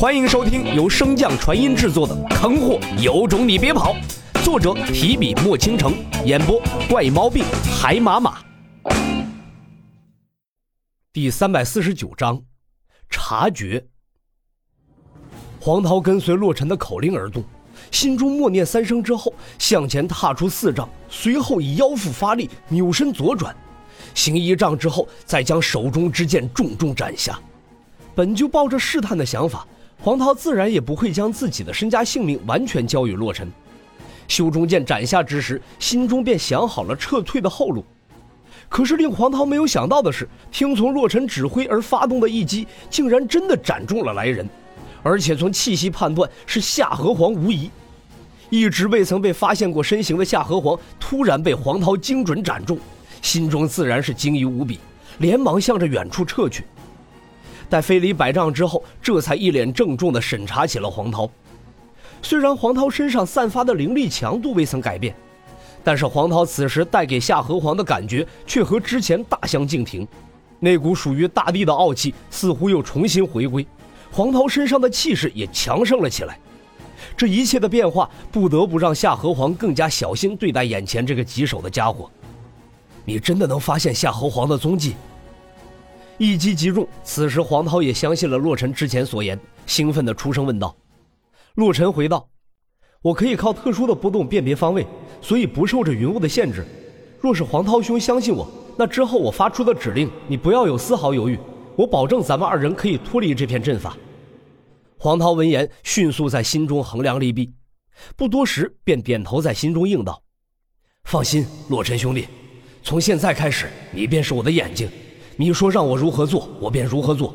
欢迎收听由升降传音制作的《坑货有种你别跑》，作者提笔墨倾城，演播怪猫病海马马。第三百四十九章，察觉。黄涛跟随洛尘的口令而动，心中默念三声之后，向前踏出四丈，随后以腰腹发力，扭身左转，行一丈之后，再将手中之剑重重斩下。本就抱着试探的想法。黄涛自然也不会将自己的身家性命完全交与洛尘。修中剑斩下之时，心中便想好了撤退的后路。可是令黄涛没有想到的是，听从洛尘指挥而发动的一击，竟然真的斩中了来人，而且从气息判断是夏河皇无疑。一直未曾被发现过身形的夏河皇，突然被黄涛精准斩中，心中自然是惊疑无比，连忙向着远处撤去。待飞离百丈之后，这才一脸郑重地审查起了黄涛。虽然黄涛身上散发的灵力强度未曾改变，但是黄涛此时带给夏河皇的感觉却和之前大相径庭。那股属于大地的傲气似乎又重新回归，黄涛身上的气势也强盛了起来。这一切的变化不得不让夏河皇更加小心对待眼前这个棘手的家伙。你真的能发现夏河皇的踪迹？一击即中，此时黄涛也相信了洛尘之前所言，兴奋地出声问道：“洛尘回道，我可以靠特殊的波动辨别方位，所以不受这云雾的限制。若是黄涛兄相信我，那之后我发出的指令，你不要有丝毫犹豫，我保证咱们二人可以脱离这片阵法。”黄涛闻言，迅速在心中衡量利弊，不多时便点头在心中应道：“放心，洛尘兄弟，从现在开始，你便是我的眼睛。”你说让我如何做，我便如何做。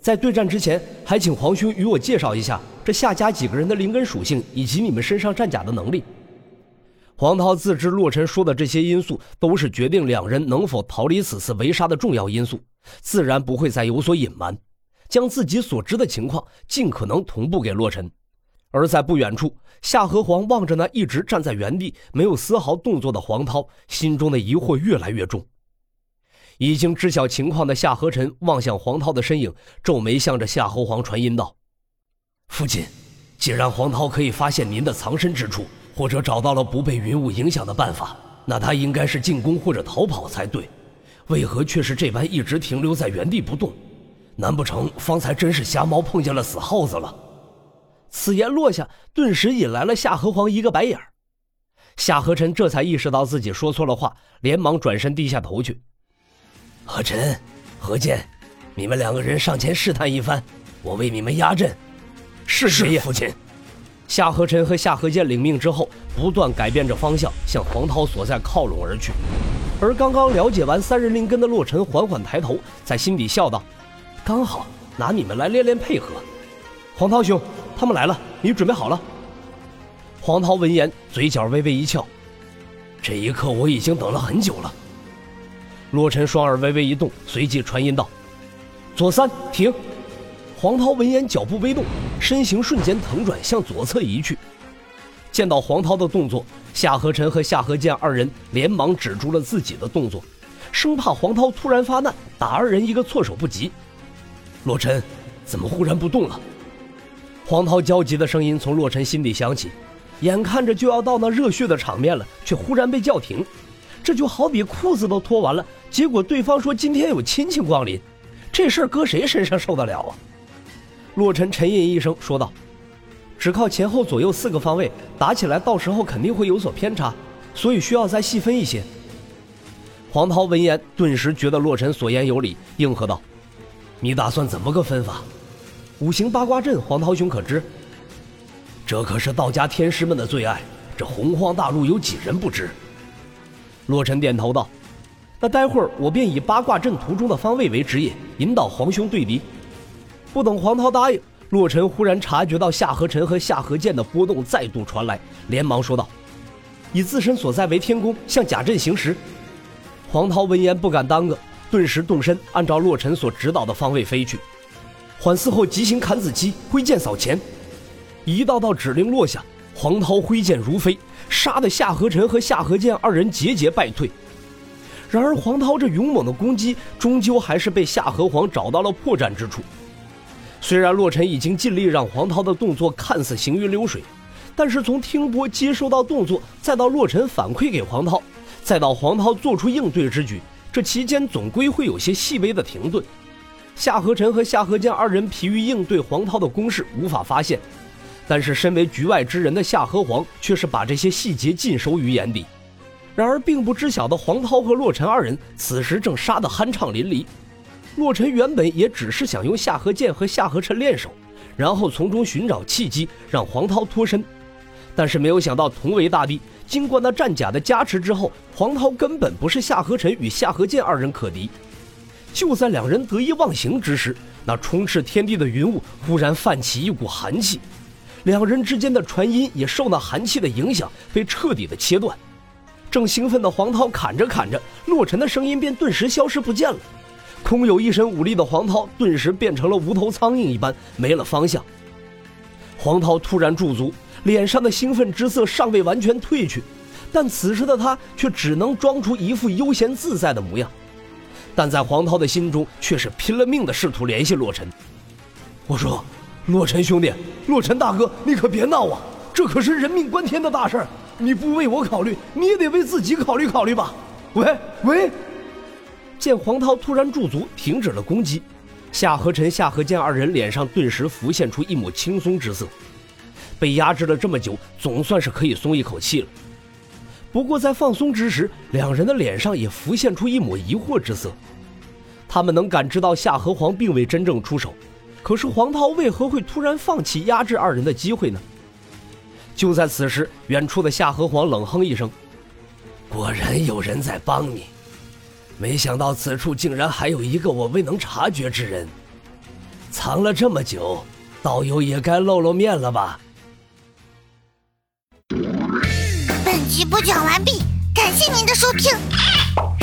在对战之前，还请皇兄与我介绍一下这夏家几个人的灵根属性以及你们身上战甲的能力。黄涛自知洛尘说的这些因素都是决定两人能否逃离此次围杀的重要因素，自然不会再有所隐瞒，将自己所知的情况尽可能同步给洛尘。而在不远处，夏河皇望着那一直站在原地没有丝毫动作的黄涛，心中的疑惑越来越重。已经知晓情况的夏河尘望向黄涛的身影，皱眉向着夏侯皇传音道：“父亲，既然黄涛可以发现您的藏身之处，或者找到了不被云雾影响的办法，那他应该是进攻或者逃跑才对。为何却是这般一直停留在原地不动？难不成方才真是瞎猫碰见了死耗子了？”此言落下，顿时引来了夏河皇一个白眼儿夏河臣这才意识到自己说错了话，连忙转身低下头去。何晨、何健，你们两个人上前试探一番，我为你们压阵。是是，父亲。夏河晨和夏河健领命之后，不断改变着方向，向黄涛所在靠拢而去。而刚刚了解完三人灵根的洛尘缓缓抬头，在心底笑道：“刚好拿你们来练练配合。”黄涛兄，他们来了，你准备好了？黄涛闻言，嘴角微微一翘。这一刻，我已经等了很久了。洛尘双耳微微一动，随即传音道：“左三停。”黄涛闻言，脚步微动，身形瞬间腾转，向左侧移去。见到黄涛的动作，夏河尘和夏河剑二人连忙止住了自己的动作，生怕黄涛突然发难，打二人一个措手不及。洛尘，怎么忽然不动了？黄涛焦急的声音从洛尘心底响起，眼看着就要到那热血的场面了，却忽然被叫停。这就好比裤子都脱完了，结果对方说今天有亲戚光临，这事儿搁谁身上受得了啊？洛尘沉吟一声说道：“只靠前后左右四个方位打起来，到时候肯定会有所偏差，所以需要再细分一些。”黄涛闻言，顿时觉得洛尘所言有理，应和道：“你打算怎么个分法？五行八卦阵，黄涛兄可知？这可是道家天师们的最爱，这洪荒大陆有几人不知？”洛尘点头道：“那待会儿我便以八卦阵图中的方位为指引，引导皇兄对敌。”不等黄涛答应，洛尘忽然察觉到夏河尘和夏河剑的波动再度传来，连忙说道：“以自身所在为天宫，向甲阵行时。”黄涛闻言不敢耽搁，顿时动身，按照洛尘所指导的方位飞去。缓似后急行砍子期，挥剑扫前，一道道指令落下，黄涛挥剑如飞。杀的夏河臣和夏河剑二人节节败退，然而黄涛这勇猛的攻击，终究还是被夏河皇找到了破绽之处。虽然洛尘已经尽力让黄涛的动作看似行云流水，但是从听波接收到动作，再到洛尘反馈给黄涛，再到黄涛做出应对之举，这期间总归会有些细微的停顿。夏河臣和夏河剑二人疲于应对黄涛的攻势，无法发现。但是身为局外之人的夏河皇却是把这些细节尽收于眼底。然而并不知晓的黄涛和洛尘二人此时正杀得酣畅淋漓。洛尘原本也只是想用夏河剑和夏河晨练手，然后从中寻找契机让黄涛脱身。但是没有想到同为大帝，经过那战甲的加持之后，黄涛根本不是夏河晨与夏河剑二人可敌。就在两人得意忘形之时，那充斥天地的云雾忽然泛起一股寒气，两人之间的传音也受那寒气的影响，被彻底的切断。正兴奋的黄涛砍着砍着，洛尘的声音便顿时消失不见了。空有一身武力的黄涛，顿时变成了无头苍蝇一般，没了方向。黄涛突然驻足，脸上的兴奋之色尚未完全褪去，但此时的他却只能装出一副悠闲自在的模样。但在黄涛的心中，却是拼了命的试图联系洛尘。我说：“洛尘兄弟，洛尘大哥，你可别闹啊！这可是人命关天的大事儿，你不为我考虑，你也得为自己考虑考虑吧。”喂喂！见黄涛突然驻足，停止了攻击，夏河尘、夏河剑二人脸上顿时浮现出一抹轻松之色。被压制了这么久，总算是可以松一口气了。不过在放松之时，两人的脸上也浮现出一抹疑惑之色。他们能感知到夏河皇并未真正出手，可是黄涛为何会突然放弃压制二人的机会呢？就在此时，远处的夏河皇冷哼一声：“果然有人在帮你，没想到此处竟然还有一个我未能察觉之人。藏了这么久，道友也该露露面了吧？”本集播讲完毕，感谢您的收听。